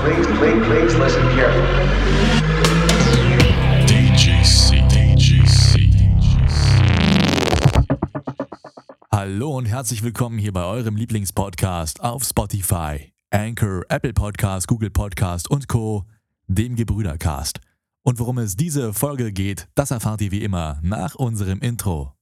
Please, please, please listen carefully. DGC, DGC, Hallo und herzlich willkommen hier bei eurem Lieblingspodcast auf Spotify, Anchor, Apple Podcast, Google Podcast und Co., dem Gebrüdercast. Und worum es diese Folge geht, das erfahrt ihr wie immer nach unserem Intro.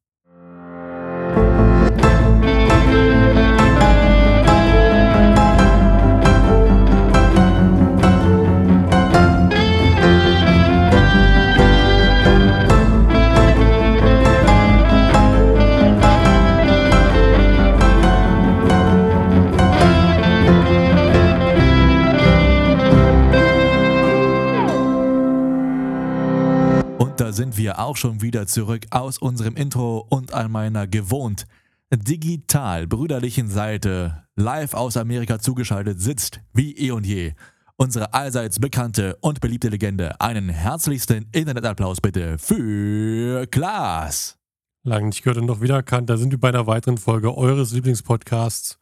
Sind wir auch schon wieder zurück aus unserem Intro und an meiner gewohnt digital brüderlichen Seite live aus Amerika zugeschaltet sitzt, wie eh und je, unsere allseits bekannte und beliebte Legende. Einen herzlichsten Internetapplaus bitte für Klaas. Lange nicht gehört und noch wiedererkannt. Da sind wir bei einer weiteren Folge eures Lieblingspodcasts.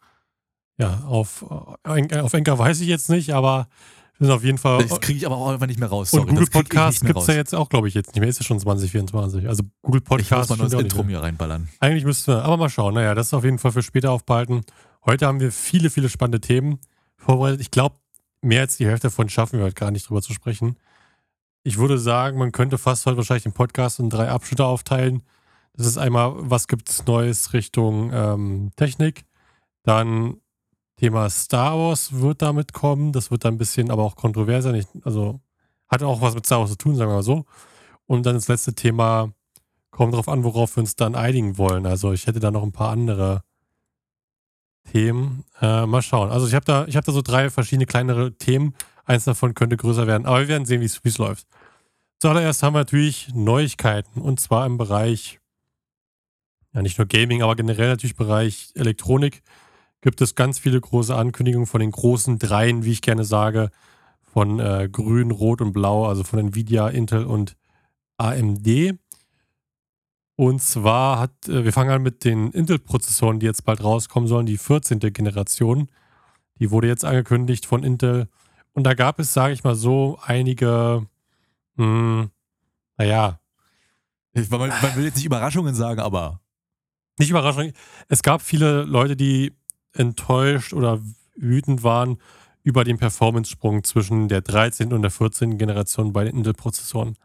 Ja, auf, äh, auf Enker weiß ich jetzt nicht, aber sind auf jeden Fall. Das kriege ich aber auch einfach nicht mehr raus. und Sorry, Google krieg ich Podcast gibt es ja jetzt auch, glaube ich, jetzt nicht mehr. Ist ja schon 2024. Also Google Ich muss Podcast. mal das Intro mir reinballern. Eigentlich müssten wir, aber mal schauen. Naja, das ist auf jeden Fall für später aufbehalten. Heute haben wir viele, viele spannende Themen vorbereitet. Ich glaube, mehr als die Hälfte davon schaffen wir heute gar nicht drüber zu sprechen. Ich würde sagen, man könnte fast heute wahrscheinlich den Podcast in drei Abschnitte aufteilen. Das ist einmal, was gibt es Neues Richtung ähm, Technik. Dann Thema Star Wars wird damit kommen. Das wird dann ein bisschen, aber auch kontroverser. Nicht, also hat auch was mit Star Wars zu tun, sagen wir mal so. Und dann das letzte Thema kommt darauf an, worauf wir uns dann einigen wollen. Also ich hätte da noch ein paar andere Themen. Äh, mal schauen. Also ich habe da, habe da so drei verschiedene kleinere Themen. Eins davon könnte größer werden, aber wir werden sehen, wie es läuft. Zuallererst haben wir natürlich Neuigkeiten und zwar im Bereich, ja nicht nur Gaming, aber generell natürlich Bereich Elektronik gibt es ganz viele große Ankündigungen von den großen Dreien, wie ich gerne sage, von äh, Grün, Rot und Blau, also von Nvidia, Intel und AMD. Und zwar hat, äh, wir fangen an mit den Intel-Prozessoren, die jetzt bald rauskommen sollen, die 14. Generation. Die wurde jetzt angekündigt von Intel. Und da gab es, sage ich mal so, einige, mh, naja, Ich, man, man will jetzt nicht Überraschungen sagen, aber nicht überraschend. Es gab viele Leute, die enttäuscht oder wütend waren über den Performance-Sprung zwischen der 13. und der 14. Generation bei den Intel-Prozessoren.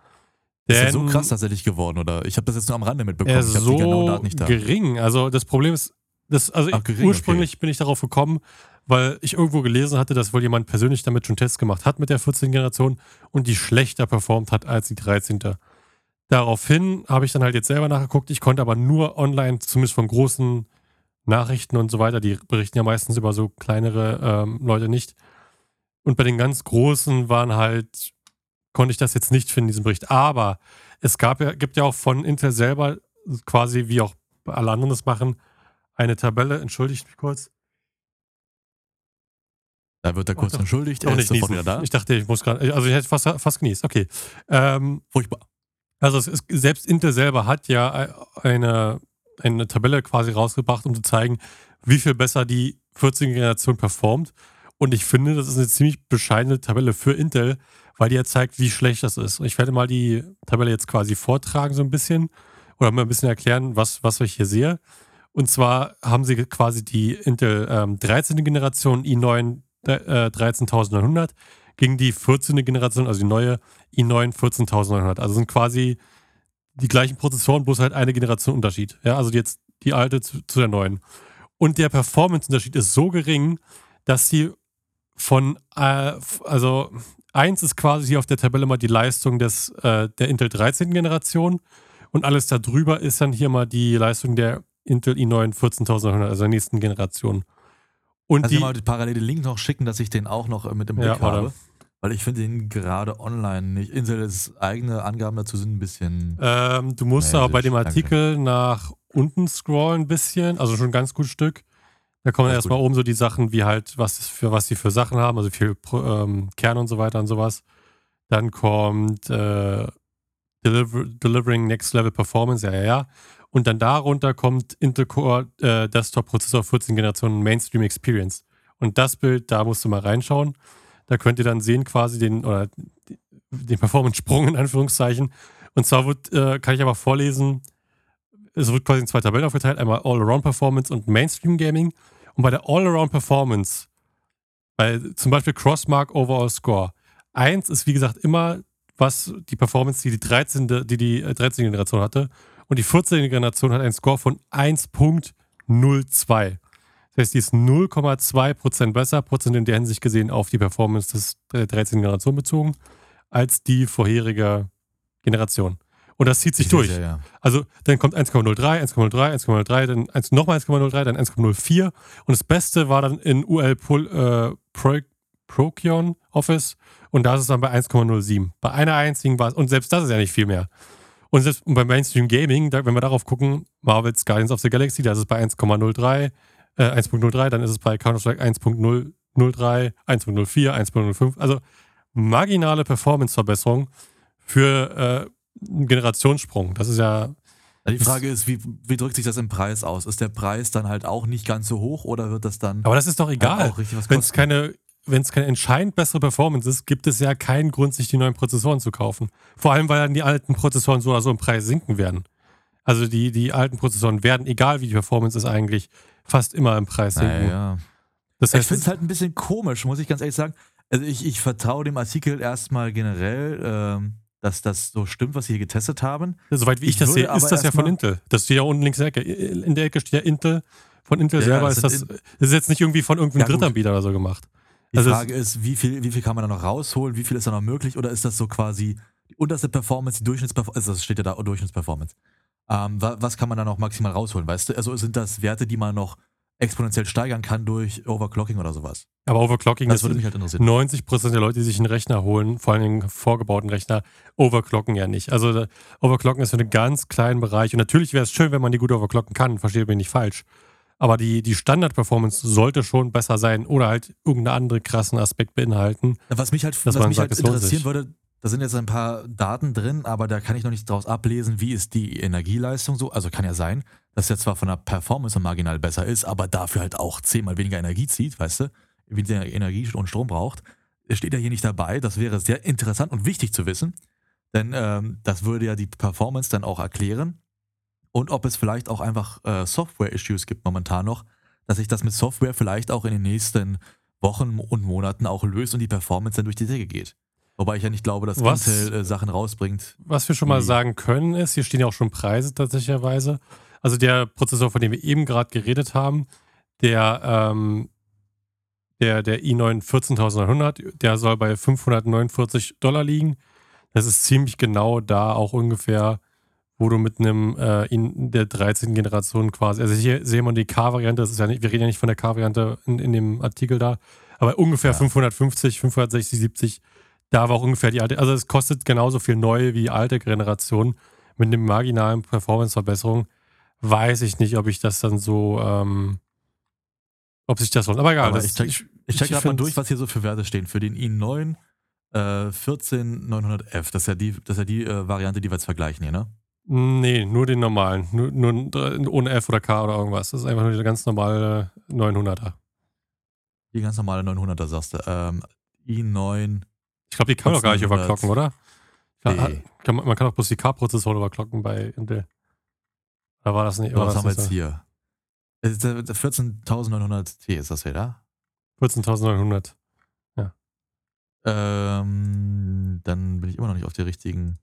ist er so krass tatsächlich geworden, oder? Ich habe das jetzt nur am Rande mitbekommen. er ich ist so Daten nicht da. gering. Also das Problem ist, das, also Ach, gering, ursprünglich bin ich darauf gekommen, weil ich irgendwo gelesen hatte, dass wohl jemand persönlich damit schon Tests gemacht hat mit der 14. Generation und die schlechter performt hat als die 13. Daraufhin habe ich dann halt jetzt selber nachgeguckt. Ich konnte aber nur online, zumindest von großen Nachrichten und so weiter, die berichten ja meistens über so kleinere ähm, Leute nicht. Und bei den ganz großen waren halt, konnte ich das jetzt nicht finden, diesen Bericht. Aber es gab ja, gibt ja auch von Intel selber, quasi wie auch alle anderen das machen, eine Tabelle, entschuldigt mich kurz. Da wird er kurz Ach, entschuldigt, er ist sofort wieder da. Ich dachte, ich muss gerade, also ich hätte fast, fast genießt. Okay. Ähm, Furchtbar. Also ist, selbst Intel selber hat ja eine, eine Tabelle quasi rausgebracht, um zu zeigen, wie viel besser die 14. Generation performt. Und ich finde, das ist eine ziemlich bescheidene Tabelle für Intel, weil die ja zeigt, wie schlecht das ist. Ich werde mal die Tabelle jetzt quasi vortragen, so ein bisschen, oder mal ein bisschen erklären, was, was ich hier sehe. Und zwar haben sie quasi die Intel ähm, 13. Generation i9 äh, 13900 gegen die 14. Generation, also die neue i9 14900. Also sind quasi die gleichen Prozessoren, bloß halt eine Generation Unterschied. Ja, also jetzt die alte zu, zu der neuen. Und der Performance-Unterschied ist so gering, dass sie von, äh, also eins ist quasi hier auf der Tabelle mal die Leistung des, äh, der Intel 13. Generation und alles darüber ist dann hier mal die Leistung der Intel i9 14900, also der nächsten Generation. Und du die, mal den Link noch schicken, dass ich den auch noch äh, mit im Blick Ja, habe? Weil ich finde den gerade online nicht. Intels eigene Angaben dazu sind ein bisschen. Ähm, du musst aber bei dem danke. Artikel nach unten scrollen ein bisschen, also schon ein ganz gutes Stück. Da kommen erstmal oben so die Sachen, wie halt, was für was sie für Sachen haben, also viel ähm, Kern und so weiter und sowas. Dann kommt äh, Deliver Delivering Next Level Performance, ja, ja, ja. Und dann darunter kommt Intel Core äh, Desktop Prozessor 14 Generation Mainstream Experience. Und das Bild, da musst du mal reinschauen. Da könnt ihr dann sehen quasi den, oder den Performance-Sprung in Anführungszeichen. Und zwar wird, äh, kann ich aber vorlesen, es wird quasi in zwei Tabellen aufgeteilt, einmal All-Around-Performance und Mainstream-Gaming. Und bei der All-Around-Performance, bei zum Beispiel Crossmark Overall Score, eins ist wie gesagt immer was die Performance, die die 13. die, die 13. Generation hatte. Und die 14. Generation hat einen Score von 1.02. Das heißt, die ist 0,2% besser, Prozent in der Hinsicht gesehen, auf die Performance des, der 13. Generation bezogen, als die vorherige Generation. Und das zieht sich Ich durch. sehe, ja. Also dann kommt 1,03, 1,03, 1,03, dann 1, nochmal 1,03, dann 1,04. Und das Beste war dann in UL Pol, äh, Pro, Procyon Office und da ist es dann bei 1,07. Bei einer einzigen war es, und selbst das ist ja nicht viel mehr. Und selbst und beim Mainstream Gaming, da, wenn wir darauf gucken, Marvel's Guardians of the Galaxy, da ist es bei 1,03, äh, 1.03, dann ist es bei Counter-Strike 1.003, 1.04, 1.05. Also marginale Performance-Verbesserung für äh, einen Generationssprung. Das ist ja Die Frage ist, wie, wie drückt sich das im Preis aus? Ist der Preis dann halt auch nicht ganz so hoch oder wird das dann Aber das ist doch egal. Wenn es keine, wenn es keine entscheidend bessere Performance ist, gibt es ja keinen Grund, sich die neuen Prozessoren zu kaufen. Vor allem, weil dann die alten Prozessoren so oder so im Preis sinken werden. Also die, die alten Prozessoren werden, egal wie die Performance ist, eigentlich fast immer im Preis sinken. Naja. Das Ich heißt, finde es halt ein bisschen komisch, muss ich ganz ehrlich sagen. Also ich, ich vertraue dem Artikel erstmal generell, ähm, dass das so stimmt, was sie hier getestet haben. soweit wie ich, ich das sehe, ist das ja von Intel. Das steht ja unten links in der Ecke. In der Ecke steht ja Intel. Von Intel Ja, selber das ist das, das ist jetzt nicht irgendwie von irgendeinem Ja. Drittanbieter oder so gemacht. Die Also Frage ist, wie viel, wie viel kann man da noch rausholen? Wie viel ist da noch möglich? Oder ist das so quasi die unterste Performance, die Durchschnittsperformance? Also das steht ja da, Durchschnittsperformance. Ähm, wa, was kann man da noch maximal rausholen? Weißt du, also sind das Werte, die man noch exponentiell steigern kann durch Overclocking oder sowas? Aber Overclocking Das ist würde mich halt interessieren. 90% der Leute, die sich einen Rechner holen, vor allem einen vorgebauten Rechner, overclocken ja nicht. Also da- overclocken ist für einen ganz kleinen Bereich. Und natürlich wäre es schön, wenn man die gut overclocken kann, versteht mich nicht falsch. Aber die, die Standard-Performance sollte schon besser sein oder halt irgendeinen anderen krassen Aspekt beinhalten. Was mich halt, was mich sagt, halt interessieren würde, da sind jetzt ein paar Daten drin, aber da kann ich noch nicht draus ablesen, wie ist die Energieleistung so. Also kann ja sein, dass er zwar von der Performance marginal besser ist, aber dafür halt auch zehnmal weniger Energie zieht, weißt du, der Energie und Strom braucht. Es steht ja hier nicht dabei. Das wäre sehr interessant und wichtig zu wissen, denn ähm, das würde ja die Performance dann auch erklären. Und ob es vielleicht auch einfach äh, Software-Issues gibt momentan noch, dass sich das mit Software vielleicht auch in den nächsten Wochen und Monaten auch löst und die Performance dann durch die Decke geht. Wobei ich ja nicht glaube, dass Was- Intel äh, Sachen rausbringt. Was wir schon mal sagen können, ist, hier stehen ja auch schon Preise tatsächlicherweise. Also der Prozessor, von dem wir eben gerade geredet haben, der, ähm, der, der i9 14900, der soll bei 549 Dollar liegen. Das ist ziemlich genau da auch ungefähr, wo du mit einem äh, in der 13. Generation quasi, also hier sehen wir die K-Variante, das ist ja nicht, wir reden ja nicht von der K-Variante in, in dem Artikel da, aber ungefähr Ja. 550, 560, 70, da war auch ungefähr die alte, also es kostet genauso viel neu wie alte Generation mit einem marginalen Performance-Verbesserung. Weiß ich nicht, ob ich das dann so, ähm, ob sich das lohnt. Aber egal, Aber das, ich check, ich check ich gerade mal durch, was hier so für Werte stehen. Für den i9 äh, 14900F. Das ist ja die, das ist ja die äh, Variante, die wir jetzt vergleichen hier, ne? Nee, nur den normalen. Nur, nur ohne F oder K oder irgendwas. Das ist einfach nur der ganz normale 900er. Die ganz normale 900er sagst du. Ähm, i9. Ich glaube, die kann man doch gar nicht 1400. überclocken, oder? Ja, Nee. kann man, man kann auch bloß die K-Prozessoren überclocken bei Intel. Da war das nicht. War was das haben wir jetzt so? hier? Es ist der- der 14900T ist das hier, da? 14.900. Ähm, dann bin ich immer noch nicht auf der richtigen.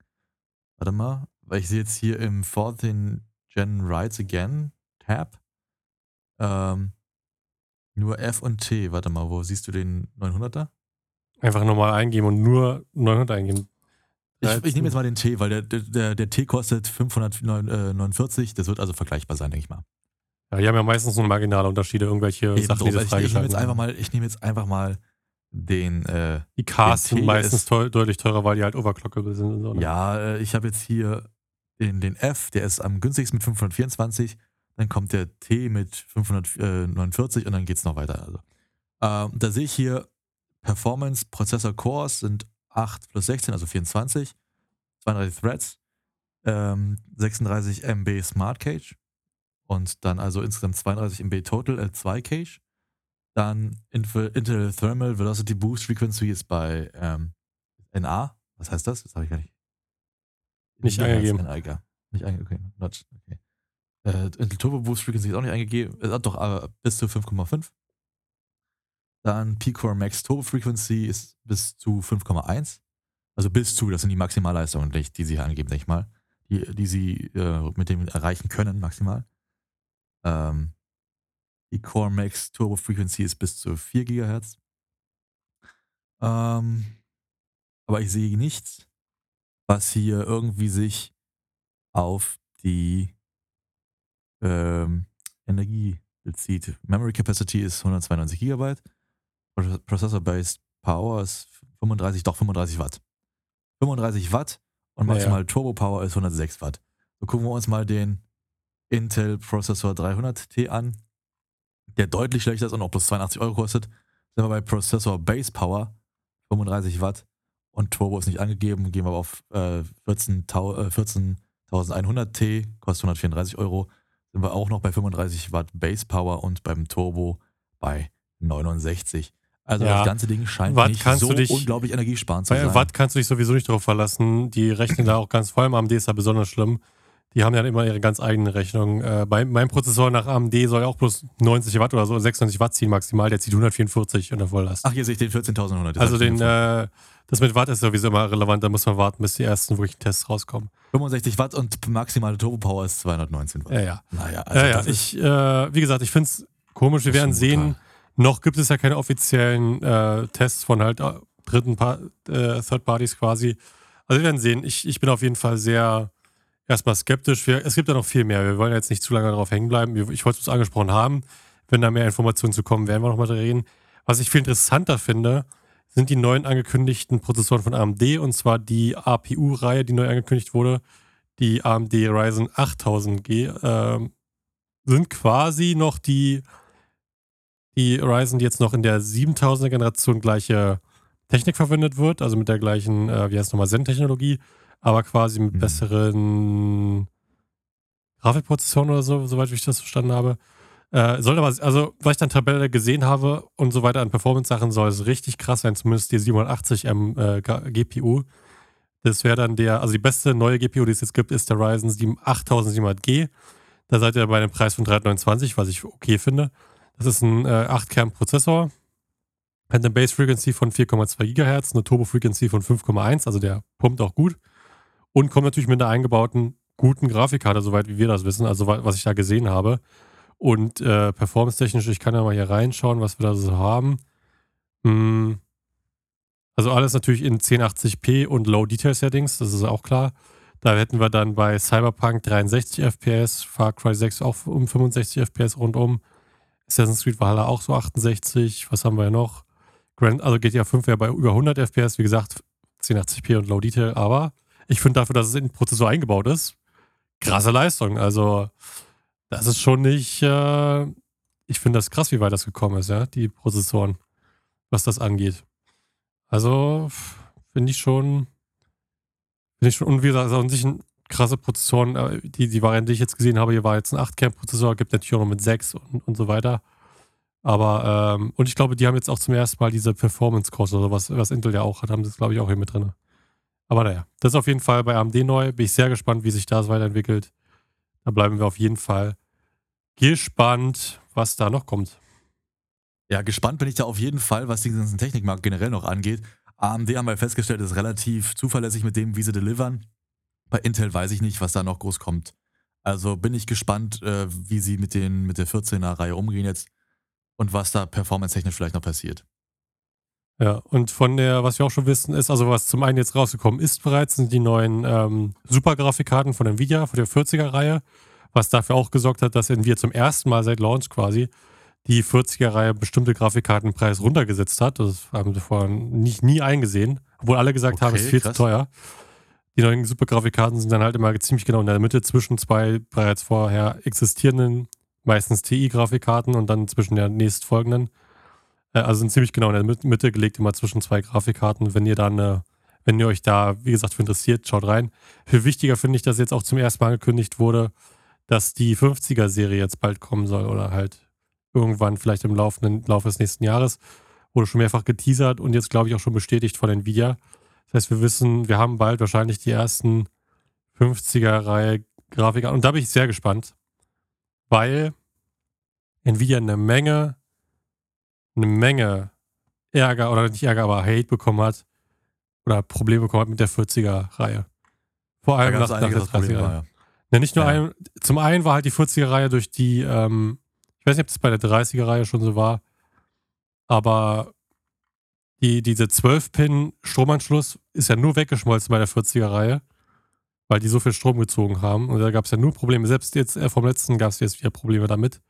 Warte mal, weil ich sehe jetzt hier im 14 Gen Rides Again Tab ähm, nur F und T. Warte mal, wo siehst du den 900er? Einfach normal eingeben und nur 900 eingeben. Ich, 13. ich nehme jetzt mal den T, weil der, der, der T kostet 549. Das wird also vergleichbar sein, denke ich mal. Ja, die haben ja meistens nur marginale Unterschiede, irgendwelche Eben Sachen, drum. die das ich, ich nehme jetzt einfach mal, ich nehme jetzt einfach mal den. Äh, Die Ks den sind meistens ist- teu deutlich teurer, weil die halt overclockable sind und so. ne? Ja, äh, ich habe jetzt hier den, den F, der ist am günstigsten mit 524. Dann kommt der T mit 549 und dann geht es noch weiter. Also, ähm, da sehe ich hier Performance Prozessor Cores sind 8 plus 16, also 24. 32 Threads, ähm, 36 MB Smart Cache und dann also insgesamt 32 MB Total L2 Cache Dann Intel, Thermal Velocity Boost Frequency ist bei ähm, NA. Was heißt das? Das habe ich gar nicht. Nicht ist NA, egal. Nicht eingegeben. Okay. Not, okay. Äh, Intel Turbo Boost Frequency ist auch nicht eingegeben. Äh, doch, aber bis zu 5,5. Dann P-Core Max Turbo Frequency ist bis zu 5,1. Also bis zu, das sind die Maximalleistungen, die sie angeben, denke ich mal. Die, die sie äh, mit dem erreichen können, maximal. Ähm, die Core Max Turbo Frequency ist bis zu 4 GHz. Ähm, aber ich sehe nichts, was hier irgendwie sich auf die ähm, Energie bezieht. Memory Capacity ist 192 GB. Processor-Based Power ist 35, doch 35 Watt. 35 Watt und Ja, ja. maximal Turbo Power ist 106 Watt. So gucken wir uns mal den Intel Processor 300T an, der deutlich schlechter ist und auch plus 82 Euro kostet. Sind wir bei Processor Base Power 35 Watt und Turbo ist nicht angegeben. Gehen wir aber auf äh, 14.000 äh, 14.100T, kostet 134 Euro. Sind wir auch noch bei 35 Watt Base Power und beim Turbo bei 69. Also Ja. das ganze Ding scheint Watt nicht so dich- unglaublich energiesparend zu Bei sein. Watt kannst du dich sowieso nicht darauf verlassen. Die rechnen da auch ganz, vor allem AMD ist da besonders schlimm. Die haben ja immer ihre ganz eigenen Rechnungen. Äh, bei, mein Prozessor nach AMD soll auch bloß 90 Watt oder so, 96 Watt ziehen maximal. Der zieht 144 in der Volllast. Ach, hier sehe ich den 14.100. das also den, äh, das mit Watt ist sowieso immer relevant. Da muss man warten, bis die ersten wirklichen Tests rauskommen. 65 Watt und maximale Turbo Power ist 219 Watt. Ja, ja. Naja, also ja, ja. Ich, äh, wie gesagt, ich finde es komisch. Wir werden sehen. Noch gibt es ja keine offiziellen äh, Tests von halt äh, dritten pa äh, Third Parties quasi. Also wir werden sehen. Ich, ich bin auf jeden Fall sehr erstmal skeptisch. Wir, es gibt ja noch viel mehr. Wir wollen jetzt nicht zu lange darauf hängen bleiben. Ich wollte es angesprochen haben. Wenn da mehr Informationen zu kommen, werden wir nochmal reden. Was ich viel interessanter finde, sind die neuen angekündigten Prozessoren von AMD und zwar die APU-Reihe, die neu angekündigt wurde. Die AMD Ryzen 8000G ähm, sind quasi noch die die Ryzen, die jetzt noch in der 7000er Generation gleiche Technik verwendet wird, also mit der gleichen, äh, wie heißt es nochmal, Zen-Technologie, aber quasi mit Mhm. besseren Grafikprozessoren oder so, soweit ich das verstanden habe. Äh, soll aber, also, was ich dann Tabelle gesehen habe und so weiter an Performance-Sachen, soll es richtig krass sein, zumindest die 780M äh, GPU. Das wäre dann der, also die beste neue GPU, die es jetzt gibt, ist der Ryzen 7 8700G. Da seid ihr bei einem Preis von 329, was ich okay finde. Das ist ein äh, 8-Kern-Prozessor, hat eine Base Frequency von 4,2 GHz, eine Turbo Frequency von 5,1, also der pumpt auch gut. Und kommt natürlich mit einer eingebauten guten Grafikkarte, soweit wie wir das wissen, also wa- was ich da gesehen habe. Und äh, performance-technisch, ich kann ja mal hier reinschauen, was wir da so haben. Hm. Also alles natürlich in 1080p und Low Detail Settings, das ist auch klar. Da hätten wir dann bei Cyberpunk 63 FPS, Far Cry 6 auch um 65 FPS rundum. Assassin's Creed Valhalla auch so 68. Was haben wir noch? Grand, also GTA 5 wäre bei über 100 FPS, wie gesagt, 1080p und Low Detail. Aber ich finde dafür, dass es in den Prozessor eingebaut ist, krasse Leistung. Also, das ist schon nicht. Äh, ich finde das krass, wie weit das gekommen ist, ja, die Prozessoren, was das angeht. Also, finde ich schon. Finde ich schon. Und wie gesagt, auch an sich ein krasse Prozessoren. äh, Die, die Variante, die ich jetzt gesehen habe, hier war jetzt ein 8-Kern-Prozessor, gibt natürlich auch noch mit 6 und, und so weiter. Aber, ähm, und ich glaube, die haben jetzt auch zum ersten Mal diese Performance-Cores oder was, was Intel ja auch hat, haben das, glaube ich, auch hier mit drin. Aber naja, das ist auf jeden Fall bei AMD neu. Bin ich sehr gespannt, wie sich das weiterentwickelt. Da bleiben wir auf jeden Fall gespannt, was da noch kommt. Ja, gespannt bin ich da auf jeden Fall, was den ganzen Technikmarkt generell noch angeht. AMD haben wir festgestellt, ist relativ zuverlässig mit dem, wie sie delivern. Bei Intel weiß ich nicht, was da noch groß kommt. Also bin ich gespannt, äh, wie sie mit, den, mit der 14er-Reihe umgehen jetzt und was da performance-technisch vielleicht noch passiert. Ja, und von der, was wir auch schon wissen, ist, also was zum einen jetzt rausgekommen ist bereits, sind die neuen ähm, Super-Grafikkarten von Nvidia, von der 40er-Reihe, was dafür auch gesorgt hat, dass Nvidia zum ersten Mal seit Launch quasi die 40er-Reihe bestimmte Grafikkartenpreis runtergesetzt hat. Das haben wir vorher nicht, nie eingesehen, obwohl alle gesagt haben, es ist Okay, viel krass. zu teuer. Die neuen Super-Grafikkarten sind dann halt immer ziemlich genau in der Mitte zwischen zwei bereits vorher existierenden, meistens TI-Grafikkarten und dann zwischen der nächstfolgenden. Äh, Also sind ziemlich genau in der Mit- Mitte gelegt, immer zwischen zwei Grafikkarten. Wenn ihr dann, wenn ihr euch da, wie gesagt, für interessiert, schaut rein. Viel wichtiger finde ich, dass jetzt auch zum ersten Mal angekündigt wurde, dass die 50er-Serie jetzt bald kommen soll oder halt irgendwann vielleicht im Laufe des nächsten Jahres. Wurde schon mehrfach geteasert und jetzt, glaube ich, auch schon bestätigt von Nvidia. Das heißt, wir wissen, wir haben bald wahrscheinlich die ersten 50er-Reihe Grafiker. Und da bin ich sehr gespannt, weil Nvidia eine Menge, eine Menge Ärger oder nicht Ärger, aber Hate bekommen hat oder Probleme bekommen hat mit der 40er-Reihe. Vor allem nach, nach der 30er-Reihe. Ja, nicht nur Ja. ein, zum einen war halt die 40er-Reihe durch die, ähm, ich weiß nicht, ob das bei der 30er-Reihe schon so war, aber die, diese 12-Pin-Stromanschluss ist ja nur weggeschmolzen bei der 40er-Reihe, weil die so viel Strom gezogen haben. Und da gab es ja nur Probleme. Selbst jetzt äh, vom letzten gab es jetzt wieder Probleme damit.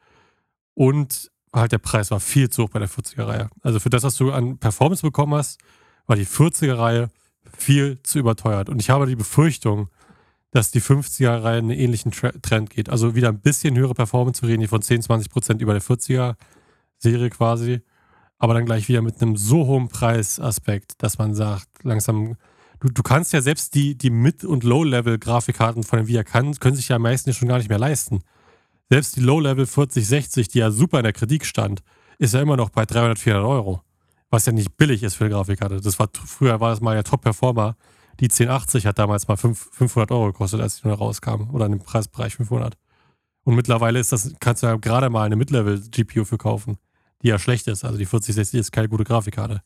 Und halt der Preis war viel zu hoch bei der 40er-Reihe. Also für das, was du an Performance bekommen hast, war die 40er-Reihe viel zu überteuert. Und ich habe die Befürchtung, dass die 50er-Reihe einen ähnlichen Trend geht. Also wieder ein bisschen höhere Performance zu reden, die von 10, 20 Prozent über der 40er-Serie quasi. Aber dann gleich wieder mit einem so hohen Preisaspekt, dass man sagt, langsam, du, du kannst ja selbst die, die Mid- und Low-Level-Grafikkarten von Nvidia kann, können sich ja meistens schon gar nicht mehr leisten. Selbst die Low-Level 4060, die ja super in der Kritik stand, ist ja immer noch bei 300, 400 Euro. Was ja nicht billig ist für eine Grafikkarte. Das war, früher war das mal ja Top-Performer. Die 1080 hat damals mal 5, 500 Euro gekostet, als die neu rauskam. Oder in dem Preisbereich 500. Und mittlerweile ist das, kannst du ja gerade mal eine Mid-Level-GPU für kaufen, die ja schlecht ist. Also die 4060 ist keine gute Grafikkarte.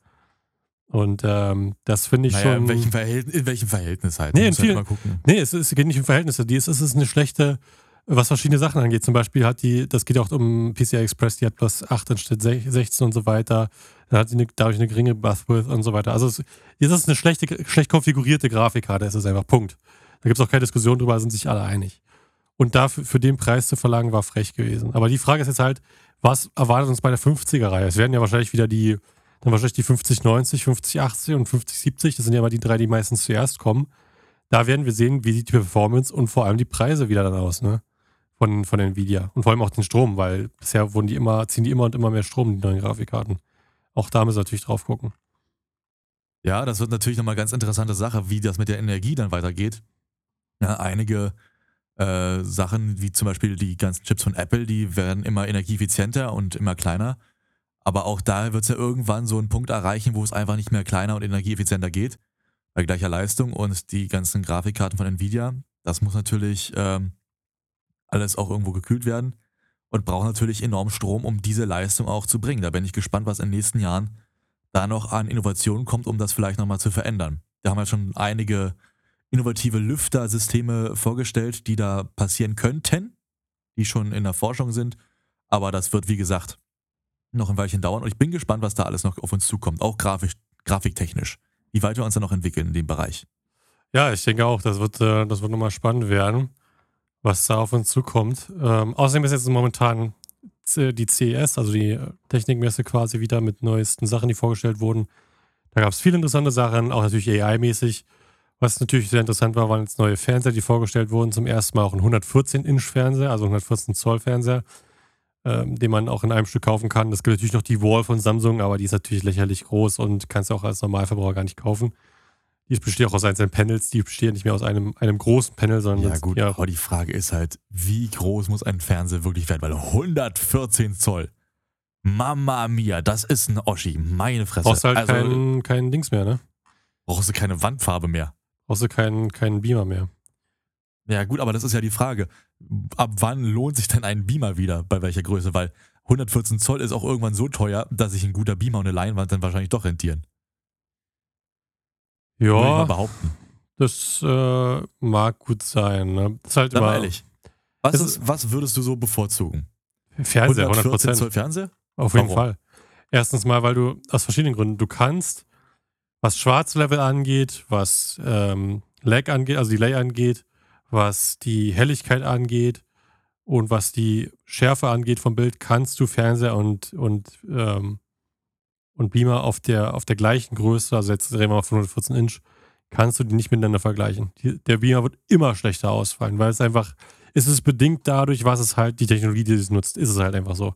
Und ähm, das finde ich Naja, schon. in welchem, Verhältnis, in welchem Verhältnis halt? Nee, in halt vielen- mal gucken. Nee, es, ist- es geht nicht um Verhältnisse. Die, es, es ist eine schlechte, was verschiedene Sachen angeht. Zum Beispiel hat die, das geht auch um PCI Express, die hat plus 8 anstatt 16 und so weiter. Dann hat sie eine, dadurch eine geringe Buzzwidth und so weiter. Also es, es ist eine schlechte, schlecht konfigurierte Grafikkarte, es ist einfach Punkt. Da gibt es auch keine Diskussion drüber, da sind sich alle einig. Und dafür für den Preis zu verlangen, war frech gewesen. Aber die Frage ist jetzt halt, was erwartet uns bei der 50er-Reihe? Es werden ja wahrscheinlich wieder die, dann wahrscheinlich die 5090, 5080 und 5070, das sind ja immer die drei, die meistens zuerst kommen. Da werden wir sehen, wie sieht die Performance und vor allem die Preise wieder dann aus, ne? Von, von Nvidia. Und vor allem auch den Strom, weil bisher wurden die immer, ziehen die immer und immer mehr Strom, die neuen Grafikkarten. Auch da müssen wir natürlich drauf gucken. Ja, das wird natürlich nochmal ganz interessante Sache, wie das mit der Energie dann weitergeht. Ja, einige äh, Sachen, wie zum Beispiel die ganzen Chips von Apple, die werden immer energieeffizienter und immer kleiner. Aber auch da wird es ja irgendwann so einen Punkt erreichen, wo es einfach nicht mehr kleiner und energieeffizienter geht, bei gleicher Leistung. Und die ganzen Grafikkarten von Nvidia, das muss natürlich ähm, alles auch irgendwo gekühlt werden und braucht natürlich enorm Strom, um diese Leistung auch zu bringen. Da bin ich gespannt, was in den nächsten Jahren da noch an Innovationen kommt, um das vielleicht nochmal zu verändern. Da haben wir schon einige innovative Lüftersysteme vorgestellt, die da passieren könnten, die schon in der Forschung sind. Aber das wird, wie gesagt, noch ein Weilchen dauern. Und ich bin gespannt, was da alles noch auf uns zukommt, auch grafisch, grafiktechnisch. Wie weit wir uns da noch entwickeln in dem Bereich. Ja, ich denke auch, das wird, äh, das wird nochmal spannend werden, was da auf uns zukommt. Ähm, außerdem ist jetzt momentan die CES, also die äh, Technikmesse quasi wieder mit neuesten Sachen, die vorgestellt wurden. Da gab es viele interessante Sachen, auch natürlich AI-mäßig. Was natürlich sehr interessant war, waren jetzt neue Fernseher, die vorgestellt wurden. Zum ersten Mal auch ein 114-Inch-Fernseher, also 114-Zoll-Fernseher, ähm, den man auch in einem Stück kaufen kann. Es gibt natürlich noch die Wall von Samsung, aber die ist natürlich lächerlich groß und kannst du auch als Normalverbraucher gar nicht kaufen. Die besteht auch aus einzelnen Panels, die besteht nicht mehr aus einem, einem großen Panel, sondern Ja gut, ja, aber die Frage ist halt, wie groß muss ein Fernseher wirklich werden? Weil 114 Zoll, Mama mia, das ist ein Oschi, meine Fresse. brauchst halt also kein, kein Dings mehr, ne? brauchst du keine Wandfarbe mehr. Brauchst du keinen keinen Beamer mehr. Ja gut, aber das ist ja die Frage. Ab wann lohnt sich denn ein Beamer wieder? Bei welcher Größe? Weil 114 Zoll ist auch irgendwann so teuer, dass sich ein guter Beamer und eine Leinwand dann wahrscheinlich doch rentieren. Würde ich mal Ja, behaupten. das äh, mag gut sein. Ne? Das ist halt immer ehrlich. Was, Es ist, was würdest du so bevorzugen? Fernseher, 100 114 Zoll Prozent. Fernseher? Auf jeden Warum? Fall. Erstens mal, weil du aus verschiedenen Gründen, du kannst, was Schwarzlevel angeht, was ähm, Lag angeht, also Delay angeht, was die Helligkeit angeht und was die Schärfe angeht vom Bild, kannst du Fernseher und, und, ähm, und Beamer auf der, auf der gleichen Größe, also jetzt reden wir von 114 Inch, kannst du die nicht miteinander vergleichen. Die, der Beamer wird immer schlechter ausfallen, weil es einfach, es ist bedingt dadurch, was es halt, die Technologie, die es nutzt, ist es halt einfach so.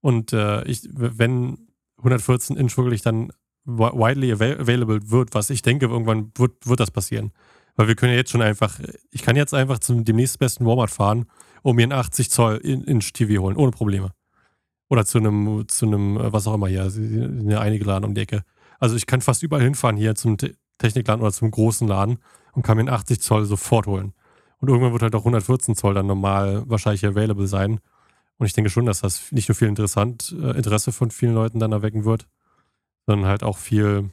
Und äh, ich, wenn 114 Inch wirklich dann widely avail available wird, was ich denke, irgendwann wird, wird das passieren. Weil wir können ja jetzt schon einfach, ich kann jetzt einfach zum dem nächstbesten Walmart fahren und mir einen 80 Zoll In- Inch TV holen, ohne Probleme. Oder zu einem, zu einem, äh, was auch immer hier, sind ja einige Laden um die Ecke. Also ich kann fast überall hinfahren hier zum Te Technikladen oder zum großen Laden und kann mir einen 80 Zoll sofort holen. Und irgendwann wird halt auch 114 Zoll dann normal wahrscheinlich available sein. Und ich denke schon, dass das nicht nur viel interessant, äh, Interesse von vielen Leuten dann erwecken wird, sondern halt auch viel,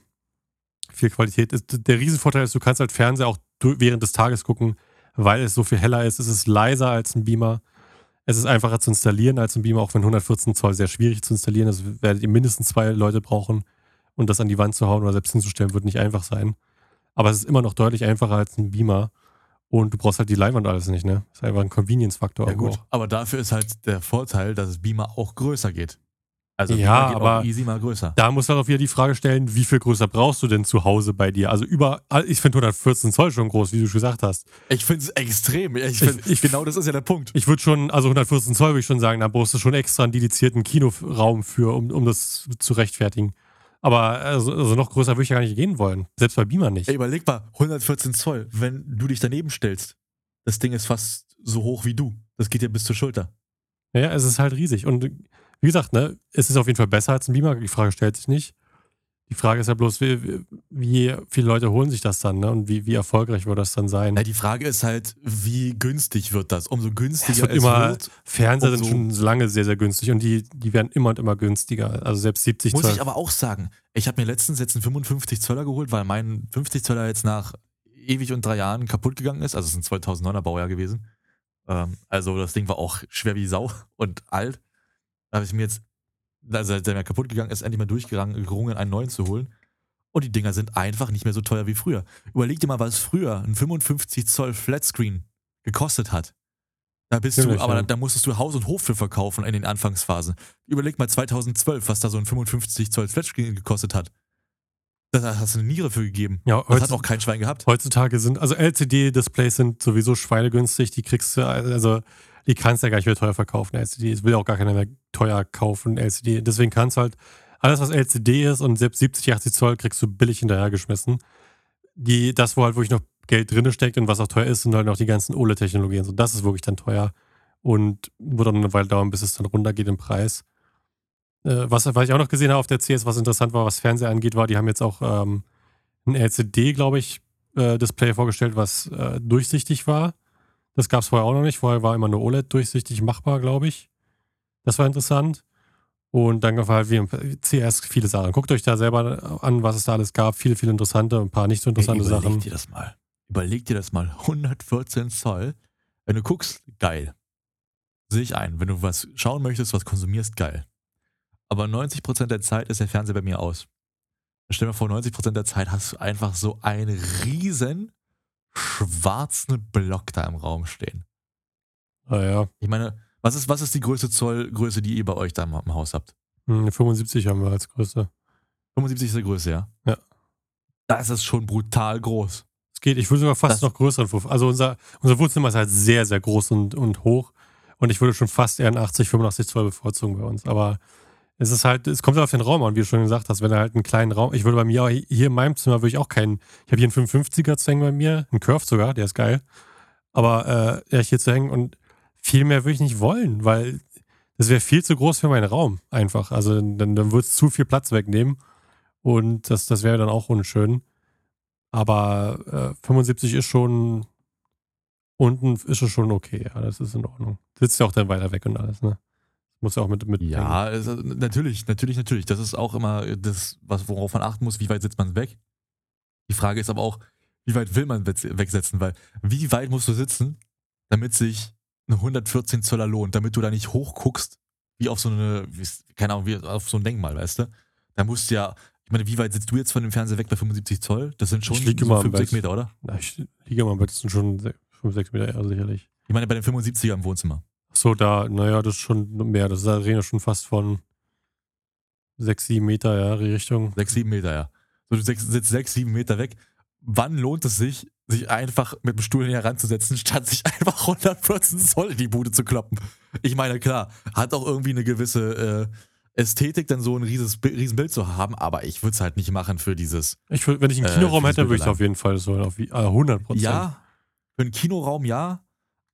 viel Qualität. Ist- Der Riesenvorteil ist, du kannst halt Fernseher auch während des Tages gucken, weil es so viel heller ist. Es ist leiser als ein Beamer. Es ist einfacher zu installieren als ein Beamer, auch wenn 114 Zoll sehr schwierig zu installieren ist. Werdet ihr mindestens zwei Leute brauchen und das an die Wand zu hauen oder selbst hinzustellen, wird nicht einfach sein. Aber es ist immer noch deutlich einfacher als ein Beamer. Und du brauchst halt die Leinwand alles nicht, ne? Das ist einfach ein Convenience-Faktor. Ja gut, auch. aber dafür ist halt der Vorteil, dass es Beamer auch größer geht. Also Ja, aber- easy mal größer. Da muss man auch wieder die Frage stellen, wie viel größer brauchst du denn zu Hause bei dir? Also über, ich finde 114 Zoll schon groß, wie du schon gesagt hast. Ich finde es extrem. Ich find, Ich- ich- genau das ist ja der Punkt. Ich würde schon, also 114 Zoll würde ich schon sagen, da brauchst du schon extra einen dedizierten Kinoraum für, um, um das zu rechtfertigen. Aber also, also noch größer würde ich ja gar nicht gehen wollen. Selbst bei Beamer nicht. Ey, überleg mal, 114 Zoll, wenn du dich daneben stellst. Das Ding ist fast so hoch wie du. Das geht ja bis zur Schulter. Ja, es ist halt riesig. Und wie gesagt, ne, es ist auf jeden Fall besser als ein Beamer. Die Frage stellt sich nicht. Die Frage ist ja bloß, wie, wie viele Leute holen sich das dann, ne? Und wie, wie erfolgreich wird das dann sein? Ja, die Frage ist halt, wie günstig wird das? Umso günstiger Es wird es immer- wird, Fernseher sind schon lange sehr, sehr günstig und die, die werden immer und immer günstiger. Also selbst 70 Muss Zoll. ich aber auch sagen. Ich habe mir letztens jetzt einen 55 Zöller geholt, weil mein 50 Zöller jetzt nach ewig und drei Jahren kaputt gegangen ist. Also es ist ein 2009er Baujahr gewesen. Ähm, also das Ding war auch schwer wie Sau und alt. Da habe ich mir jetzt, also der mir kaputt gegangen ist, endlich mal durchgerungen, einen neuen zu holen. Und die Dinger sind einfach nicht mehr so teuer wie früher. Überleg dir mal, was früher ein 55 Zoll Flatscreen gekostet hat. Da bist Ziemlich, du, aber ja. da, da musstest du Haus und Hof für verkaufen in den Anfangsphasen. Überleg mal 2012, was da so ein 55 Zoll Flatscreen gekostet hat. Da hast du eine Niere für gegeben. ja, Das hat auch kein Schwein gehabt. heutzutage sind, also LCD-Displays sind sowieso schweinegünstig. Die kriegst du, also die kannst du ja gar nicht mehr teuer verkaufen, LCD. Es will auch gar keiner mehr teuer kaufen, LCD. Deswegen kannst du halt alles, was LCD ist und selbst 70, 80 Zoll kriegst du billig hinterhergeschmissen. Die, das, wo halt wirklich noch Geld drin steckt und was auch teuer ist, sind halt noch die ganzen OLED-Technologien. So, das ist wirklich dann teuer und wird dann eine Weile dauern, bis es dann runtergeht im Preis. Äh, was, was ich auch noch gesehen habe auf der CS, was interessant war, was Fernseher angeht, war, die haben jetzt auch ähm, ein LCD, glaube ich, äh, Display vorgestellt, was äh, durchsichtig war. Das gab es vorher auch noch nicht. Vorher war immer nur OLED durchsichtig machbar, glaube ich. Das war interessant. Und dann war halt wie im CS viele Sachen. Guckt euch da selber an, was es da alles gab. Viele, viele interessante, ein paar nicht so interessante Ey, überleg Sachen. dir das mal. Überleg dir das mal. 114 Zoll. Wenn du guckst, geil. Sehe ich ein. Wenn du was schauen möchtest, was konsumierst, geil. Aber 90% der Zeit ist der Fernseher bei mir aus. Stell dir mal vor, 90% der Zeit hast du einfach so einen riesen schwarzen Block da im Raum stehen. Naja, Ich meine, was ist, was ist die größte Zollgröße, die ihr bei euch da im, im Haus habt? hm, 75 haben wir als Größe. 75 ist der Größe, ja? Ja. Das ist schon brutal groß. Es geht, ich würde sogar fast Das- noch größeren Puff. Also unser, unser Wohnzimmer ist halt sehr, sehr groß und, und hoch. Und ich würde schon fast eher einen 80, 85 Zoll bevorzugen bei uns. Aber es ist halt, es kommt halt auf den Raum an, wie du schon gesagt hast. Wenn er halt einen kleinen Raum, ich würde bei mir, auch- hier in meinem Zimmer würde ich auch keinen, ich habe hier einen 55er zu hängen bei mir, einen Curve sogar, der ist geil. Aber äh, ja, hier zu hängen und viel mehr würde ich nicht wollen, weil das wäre viel zu groß für meinen Raum einfach. Also dann, dann würde es zu viel Platz wegnehmen. Und das, das wäre dann auch unschön. Aber äh, 75 ist schon unten ist es schon okay, ja, das ist in Ordnung. Sitzt ja auch dann weiter weg und alles, ne? Muss ja auch mit, mit Ja, es, natürlich, natürlich, natürlich. Das ist auch immer das, was, worauf man achten muss, wie weit sitzt man weg. Die Frage ist aber auch, wie weit will man wegsetzen, weil wie weit musst du sitzen, damit sich eine 114 Zöller lohnt, damit du da nicht hochguckst, wie auf so eine, wie, keine Ahnung, wie auf so ein Denkmal, weißt du? Da musst du ja, ich meine, wie weit sitzt du jetzt von dem Fernseher weg bei 75 Zoll? Das sind schon so immer am 5, 6 Bett. Meter, oder? Na, ich liege mal, aber das sind schon 5, 6 Meter, ja, sicherlich. Ich meine, bei den 75er im Wohnzimmer. So, da, naja, das ist schon mehr. Das ist wir schon fast von 6, 7 Meter, ja, die Richtung. 6, 7 Meter, ja. So, du sitzt 6, 7 Meter weg. Wann lohnt es sich, sich einfach mit dem Stuhl heranzusetzen, statt sich einfach 114% Zoll in die Bude zu kloppen? Ich meine, klar, hat auch irgendwie eine gewisse äh, Ästhetik, dann so ein rieses, riesen Bild zu haben, aber ich würde es halt nicht machen für dieses. Ich würd, wenn ich einen Äh, Kinoraum das hätte, würde ich Bild auf jeden Fall so auf wie- äh, 100 Prozent. Ja, für einen Kinoraum ja,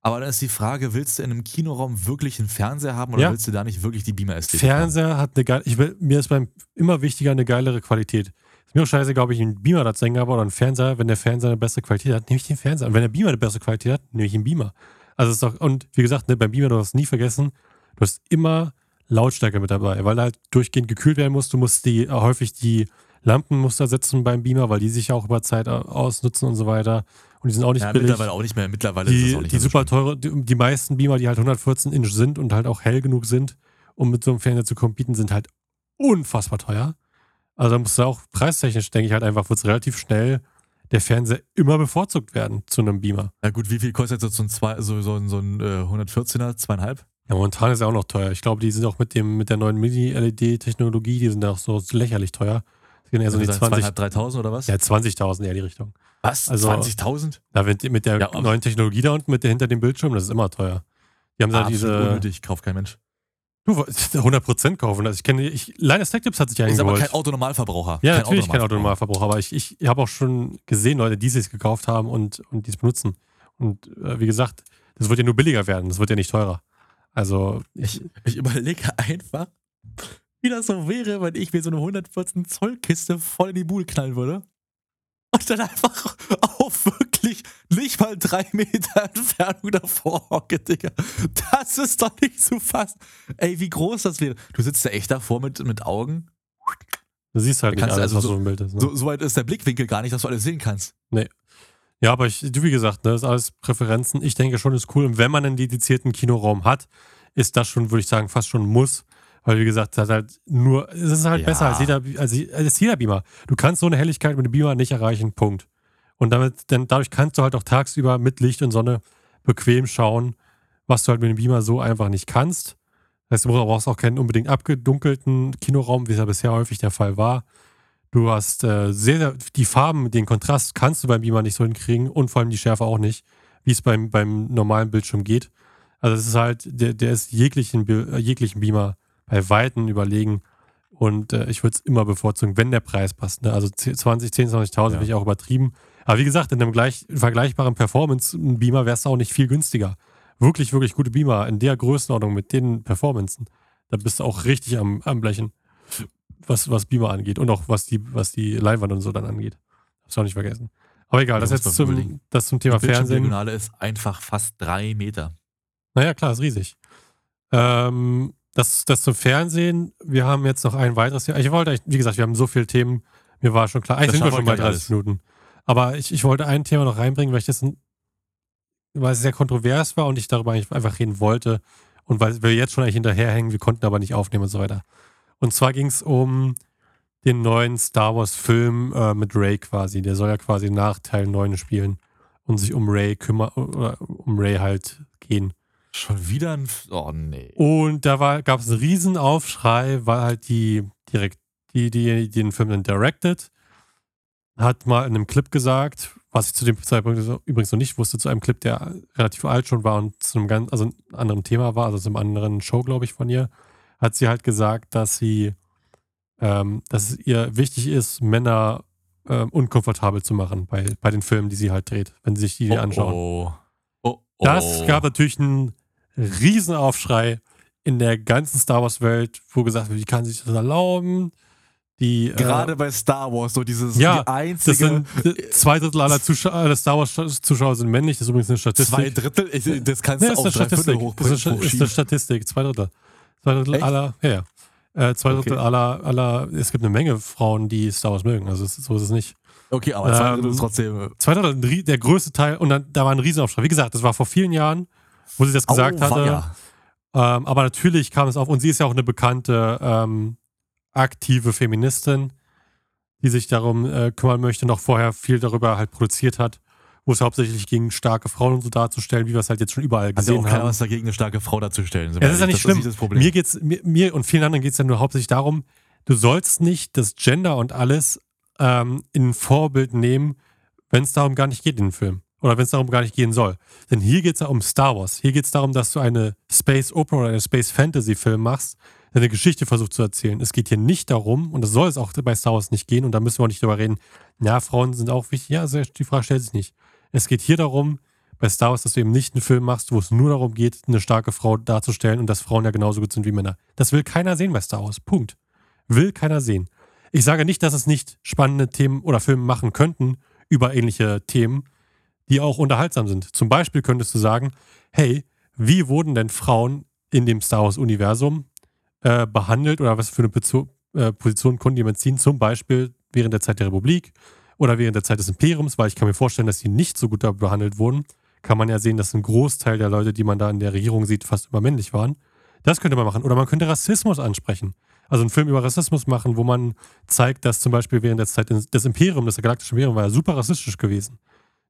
Aber dann ist die Frage, willst du in einem Kinoraum wirklich einen Fernseher haben oder Ja. willst du da nicht wirklich die Beamer-Ästhetik Fernseher hat eine geile, ich will, mir ist beim immer wichtiger eine geilere Qualität. Ist mir auch scheißegal, ob ich einen Beamer dazu hängen habe oder einen Fernseher. Wenn der Fernseher eine bessere Qualität hat, nehme ich den Fernseher. Und wenn der Beamer eine bessere Qualität hat, nehme ich den Beamer. Also es ist doch, und wie gesagt, ne, beim Beamer, du hast nie vergessen, du hast immer Lautstärke mit dabei, weil halt durchgehend gekühlt werden muss. Du musst die, häufig die Lampenmuster setzen beim Beamer, weil die sich ja auch über Zeit ausnutzen und so weiter. Und die sind auch nicht Ja, billig mittlerweile auch nicht mehr. Mittlerweile ist die, das auch nicht die super teure, die, die meisten Beamer, die halt 114 Inch sind und halt auch hell genug sind, um mit so einem Fernseher zu competen, sind halt unfassbar teuer. Also da muss auch preistechnisch, denke ich halt einfach, wird es relativ schnell der Fernseher immer bevorzugt werden zu einem Beamer. Ja gut, wie viel kostet jetzt so ein, zwei, so, so, ein- so ein äh, 114er, zweieinhalb? Ja, momentan ist er auch noch teuer. Ich glaube, die sind auch mit dem mit der neuen Mini-LED-Technologie, die sind auch so lächerlich teuer. Die gehen eher so die Also 20, zweieinhalb, dreitausend oder was? ja, 20.000 eher die Richtung. Was? also- 20.000? Da mit, mit der Ja, neuen Technologie da unten, mit der hinter dem Bildschirm, das ist immer teuer. Die haben da diese. unnötig, kauft kein Mensch. Du, 100% kaufen. Also ich kenne, ich, Linus Tech Tips hat sich ja Ist aber eingeholt. kein Autonormalverbraucher. ja, kein natürlich kein Autonormalverbraucher, aber ich, ich habe auch schon gesehen, Leute, die es gekauft haben und, und die es benutzen. Und äh, wie gesagt, das wird ja nur billiger werden, das wird ja nicht teurer. Also, Ich, ich überlege einfach, wie das so wäre, wenn ich mir so eine 114 Zoll Kiste voll in die Bude knallen würde. Und dann einfach auf wirklich nicht mal drei Meter Entfernung davor hocke, Digga. Das ist doch nicht zu fassen. Ey, wie groß das wäre. Du sitzt da echt davor mit, mit Augen. du siehst halt Da nicht alles, also was so- so im Bild ist. Ne? So, so weit ist der Blickwinkel gar nicht, dass du alles sehen kannst. Ja, aber ich, du, wie gesagt, ne, das ist alles Präferenzen. Ich denke schon, ist cool. Und wenn man einen dedizierten Kinoraum hat, ist das schon, würde ich sagen, fast schon ein Muss. Weil, wie gesagt, das hat halt nur, es ist halt Ja. besser als jeder, als, als jeder Beamer. Du kannst so eine Helligkeit mit dem Beamer nicht erreichen, Punkt. Und damit, denn dadurch kannst du halt auch tagsüber mit Licht und Sonne bequem schauen, was du halt mit dem Beamer so einfach nicht kannst. Das heißt, du brauchst auch keinen unbedingt abgedunkelten Kinoraum, wie es ja bisher häufig der Fall war. Du hast äh, sehr, sehr, die Farben, den Kontrast kannst du beim Beamer nicht so hinkriegen und vor allem die Schärfe auch nicht, wie es beim, beim normalen Bildschirm geht. Also es ist halt, der, der ist jeglichen, äh, jeglichen Beamer bei Weitem überlegen und äh, ich würde es immer bevorzugen, wenn der Preis passt. Ne? Also 10, 20, 10, 20.000 Ja. ich auch übertrieben. Aber wie gesagt, in einem gleich, vergleichbaren Performance-Beamer wärst du auch nicht viel günstiger. Wirklich, wirklich gute Beamer in der Größenordnung mit den Performancen. Da bist du auch richtig am, am Blechen, was, was Beamer angeht und auch was die, was die Leinwand und so dann angeht. Du auch nicht vergessen. Aber egal, das Ja, jetzt zum, überlegen. das zum Thema Die Fernsehen. Bildschirmdiagonale ist einfach fast drei Meter. Naja, klar, ist riesig. Ähm, das, das zum Fernsehen. Wir haben jetzt noch ein weiteres Thema. Ich wollte, wie gesagt, wir haben so viele Themen. Mir war schon klar. Eigentlich sind wir schon bei gleich 30 Minuten. Aber ich, ich wollte ein Thema noch reinbringen, weil ich das, weil es sehr kontrovers war und ich darüber einfach reden wollte. Und weil wir jetzt schon eigentlich hinterherhängen, wir konnten aber nicht aufnehmen und so weiter. Und zwar ging es um den neuen Star Wars-Film äh, mit Ray quasi. Der soll ja quasi nach Teil 9 spielen und sich um Ray kümmern, oder um Ray halt gehen. Schon wieder ein. Oh, nee. Und da gab es einen riesen Aufschrei, weil halt die direkt, die, die, die den Film dann directed, hat mal in einem Clip gesagt, was ich zu dem Zeitpunkt übrigens noch nicht wusste, zu einem Clip, der relativ alt schon war und zu einem ganz, also einem anderen Thema war, also zu einem anderen Show, glaube ich, von ihr, hat sie halt gesagt, dass sie, ähm, dass es ihr wichtig ist, Männer ähm, unkomfortabel zu machen bei, bei den Filmen, die sie halt dreht, wenn sie sich die anschauen. Oh, oh. oh. Das gab natürlich einen Riesenaufschrei in der ganzen Star Wars-Welt, wo gesagt wird, wie kann sich das erlauben? Die, Gerade äh, bei Star Wars, so dieses Ja, die einzige. das sind äh, zwei Drittel aller Zuschauer, aller Star Wars-Zuschauer sind männlich, das ist übrigens eine Statistik. zwei Drittel, ich, das kannst Nee, du ist auf eine Statistik. hoch, Ist eine, ist eine. Statistik, zwei Drittel. Zwei Drittel Echt? aller, ja, ja. Äh, zwei Drittel Okay. aller, aller, es gibt eine Menge Frauen, die Star Wars mögen, also so ist es nicht. Okay, aber zwei Ähm, Drittel ist trotzdem. äh, Zwei Drittel, der größte Teil, und dann, da war ein Riesenaufschrei. Wie gesagt, das war vor vielen Jahren, wo sie das gesagt hatte. Auweia. Ähm, aber natürlich kam es auf, und sie ist ja auch eine bekannte ähm, aktive Feministin, die sich darum äh, kümmern möchte, noch vorher viel darüber halt produziert hat, wo es hauptsächlich ging, starke Frauen und so darzustellen, wie wir es halt jetzt schon überall ja gesehen auch keiner haben. was dagegen, eine starke Frau darzustellen. Ja, wir das ist ja nicht schlimm. Das ist nicht. Mir geht's, mir, mir und vielen anderen geht es ja nur hauptsächlich darum, du sollst nicht das Gender und alles ähm, in ein Vorbild nehmen, wenn es darum gar nicht geht in dem Film. Oder wenn es darum gar nicht gehen soll. Denn hier geht es ja um Star Wars. Hier geht es darum, dass du eine Space Opera oder eine Space Fantasy Film machst, der eine Geschichte versucht zu erzählen. Es geht hier nicht darum, und das soll es auch bei Star Wars nicht gehen, und da müssen wir auch nicht drüber reden, ja, Frauen sind auch wichtig. Ja, die Frage stellt sich nicht. Es geht hier darum, bei Star Wars, dass du eben nicht einen Film machst, wo es nur darum geht, eine starke Frau darzustellen und dass Frauen ja genauso gut sind wie Männer. Das will keiner sehen bei Star Wars. Punkt. Will keiner sehen. Ich sage nicht, dass es nicht spannende Themen oder Filme machen könnten über ähnliche Themen, die auch unterhaltsam sind. Zum Beispiel könntest du sagen, hey, wie wurden denn Frauen in dem Star Wars-Universum äh, behandelt oder was für eine Bezo äh, Position konnten die ziehen? Zum Beispiel während der Zeit der Republik oder während der Zeit des Imperiums, weil ich kann mir vorstellen, dass die nicht so gut behandelt wurden. Kann man ja sehen, dass ein Großteil der Leute, die man da in der Regierung sieht, fast übermännlich waren. Das könnte man machen. Oder man könnte Rassismus ansprechen. Also einen Film über Rassismus machen, wo man zeigt, dass zum Beispiel während der Zeit des Imperiums, das galaktische Imperium, war ja super rassistisch gewesen.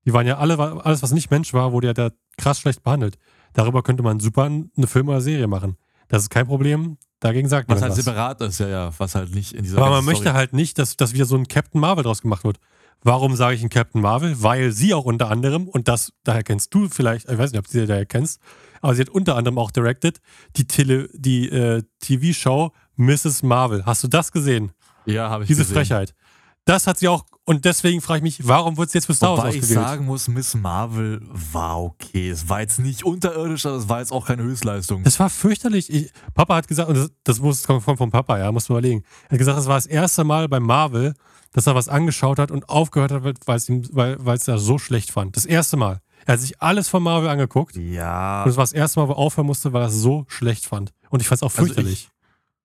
Die waren ja alle, alles, was nicht Mensch war, wurde ja da krass schlecht behandelt. Darüber könnte man super eine Film oder Serie machen. Das ist kein Problem. Dagegen sagt man Was halt was. separat ist, ja, ja, was halt nicht in dieser Aber man ganzen möchte Story- halt nicht, dass, dass wieder so ein Captain Marvel draus gemacht wird. Warum sage ich ein Captain Marvel? Weil sie auch unter anderem, und das, daher kennst du vielleicht, ich weiß nicht, ob du sie daher kennst, aber sie hat unter anderem auch directed die, Tele, die äh, TV-Show Mrs. Marvel. Hast du das gesehen? Ja, habe ich Diese gesehen. Frechheit. Das hat sie auch, und deswegen frage ich mich, warum wird sie jetzt für Star Wars Wobei ich ausgewählt? sagen muss, Miss Marvel war okay. Es war jetzt nicht unterirdisch, aber es war jetzt auch keine Höchstleistung. Das war fürchterlich. Ich, Papa hat gesagt, und das, das muss kommen von vom Papa, ja, muss man überlegen. Er hat gesagt, das war das erste Mal bei Marvel, dass er was angeschaut hat und aufgehört hat, weil es ihm, weil weil es er so schlecht fand. Das erste Mal. Er hat sich alles von Marvel angeguckt ja, und es war das erste Mal, wo er aufhören musste, weil er es so schlecht fand. Und ich fand es auch Also fürchterlich.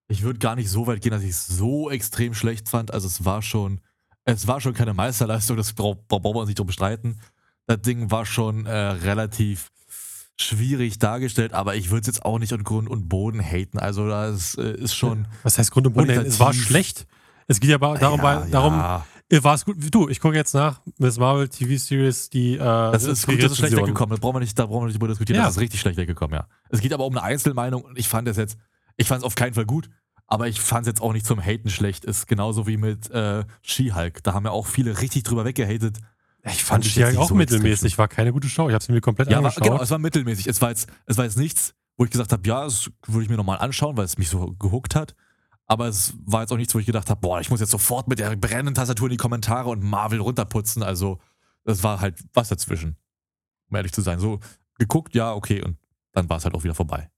Ich würde gar nicht so weit gehen, dass ich es so extrem schlecht fand. Also es war schon, es war schon keine Meisterleistung, das braucht braucht man sich drum bestreiten. Das Ding war schon äh, relativ schwierig dargestellt, aber ich würde es jetzt auch nicht an Grund und Boden haten. Also das äh, ist schon. was heißt Grund und Boden? Es war schlecht. Es geht ja aber darum, ja, bei, darum ja. äh, war es gut. Du, ich gucke jetzt nach Miss Marvel TV Series, die äh, Das ist gut, das ist schlecht weggekommen. Das brauchen wir nicht, da brauchen wir nicht drüber diskutieren. Ja. Das ist richtig schlecht weggekommen, ja. Es geht aber um eine Einzelmeinung und ich fand es jetzt, ich fand es auf keinen Fall gut, aber ich fand es jetzt auch nicht zum Haten schlecht. Ist genauso wie mit äh, She-Hulk. Da haben ja auch viele richtig drüber weggehatet. Ich fand nicht auch so mittelmäßig. War keine gute Show. Ich habe sie mir komplett Ja, war, angeschaut. genau, es war mittelmäßig. Es war jetzt, es war jetzt nichts, wo ich gesagt habe, ja, das würde ich mir nochmal anschauen, weil es mich so gehuckt hat. Aber es war jetzt auch nichts, wo ich gedacht habe, boah, ich muss jetzt sofort mit der brennenden Tastatur in die Kommentare und Marvel runterputzen. Also, das war halt was dazwischen. Um ehrlich zu sein. So geguckt, ja, okay, und dann war es halt auch wieder vorbei.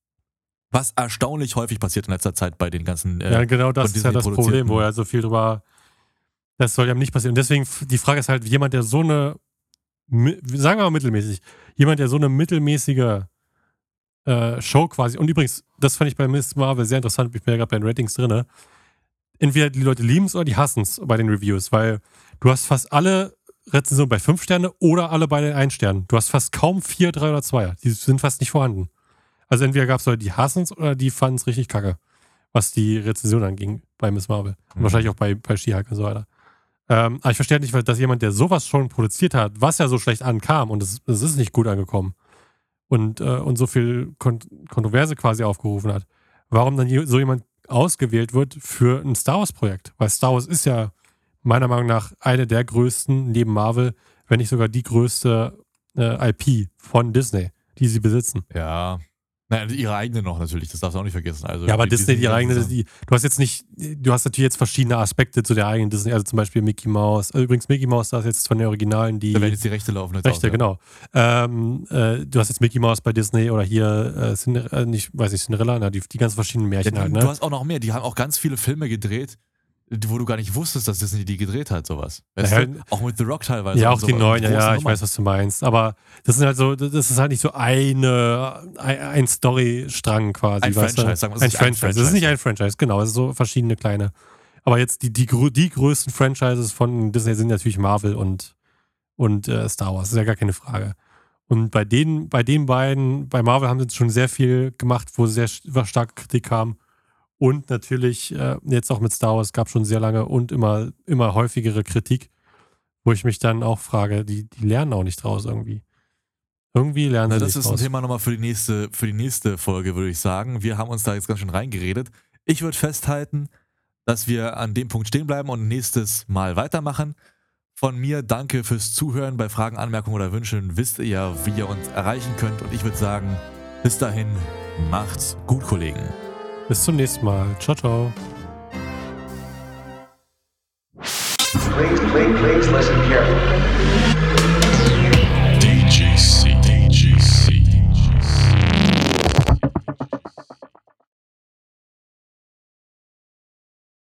Was erstaunlich häufig passiert in letzter Zeit bei den ganzen. Äh, Ja, genau das ist ja das Problem, wo er so viel drüber. Das soll ja nicht passieren. Und deswegen, die Frage ist halt, jemand, der so eine, sagen wir mal mittelmäßig, jemand, der so eine mittelmäßige äh, Show quasi, und übrigens, das fand ich bei Miss Marvel sehr interessant, ich bin ja gerade bei den Ratings drin. Entweder die Leute lieben es oder die hassen es bei den Reviews, weil du hast fast alle Rezensionen bei 5 Sterne oder alle bei den 1 Sternen. Du hast fast kaum 4, 3 oder 2. Die sind fast nicht vorhanden. Also entweder gab es Leute, die hassen es oder die fanden es richtig kacke, was die Rezension anging bei Miss Marvel. Und Mhm. wahrscheinlich auch bei, bei She-Hulk und so weiter. Ähm, aber ich verstehe halt nicht, dass jemand, der sowas schon produziert hat, was ja so schlecht ankam und es, es ist nicht gut angekommen und, äh, und so viel Kon Kontroverse quasi aufgerufen hat, warum dann so jemand ausgewählt wird für ein Star Wars-Projekt. Weil Star Wars ist ja meiner Meinung nach eine der größten, neben Marvel, wenn nicht sogar die größte äh, IP von Disney, die sie besitzen. ja. Naja, ihre eigene noch natürlich, das darfst du auch nicht vergessen. Also, Ja, aber die- Disney, die ganzen eigene, die, du hast jetzt nicht, du hast natürlich jetzt verschiedene Aspekte zu der eigenen Disney, also zum Beispiel Mickey Mouse. Also übrigens, Mickey Mouse, da ist jetzt von den Originalen die Da werden jetzt die Rechte laufen. Jetzt Rechte, auch, ja. genau. Ähm, äh, du hast jetzt Mickey Mouse bei Disney oder hier, äh, Cinder äh, nicht, weiß nicht, Cinderella, na, die, die ganz verschiedenen Ja, Märchen du, halt, du ne? hast auch noch mehr. Die haben auch ganz viele Filme gedreht, die- wo du gar nicht wusstest, dass Disney die gedreht hat, sowas. Weißt Ja, du? Auch mit The Rock teilweise. Ja, auch so, die neuen, ja, ja, ich weiß, was du meinst. Aber das sind halt so, das ist halt nicht so eine, ein, Storystrang quasi. Ein weißt du? Franchise, sagen wir, ein ist ein Franchise. Das ist nicht Franchise. ein Franchise, genau. Es sind so verschiedene kleine. Aber jetzt die, die, die größten Franchises von Disney sind natürlich Marvel und, und äh, Star Wars. Das ist ja gar keine Frage. Und bei den, bei den beiden, bei Marvel haben sie jetzt schon sehr viel gemacht, wo sehr st- starke Kritik kam. Und natürlich äh, jetzt auch mit Star Wars gab schon sehr lange und immer, immer häufigere Kritik, wo ich mich dann auch frage, die, die lernen auch nicht draus irgendwie. Irgendwie lernen Na, sie das nicht ist ein draus. Thema nochmal für die nächste, für die nächste Folge, würde ich sagen. Wir haben uns da jetzt ganz schön reingeredet. Ich würde festhalten, dass wir an dem Punkt stehen bleiben und nächstes Mal weitermachen. Von mir danke fürs Zuhören. Bei Fragen, Anmerkungen oder Wünschen wisst ihr ja, wie ihr uns erreichen könnt. Und ich würde sagen, bis dahin, macht's gut, Kollegen. Bis zum nächsten Mal. Ciao, ciao. Please, please, please listen carefully.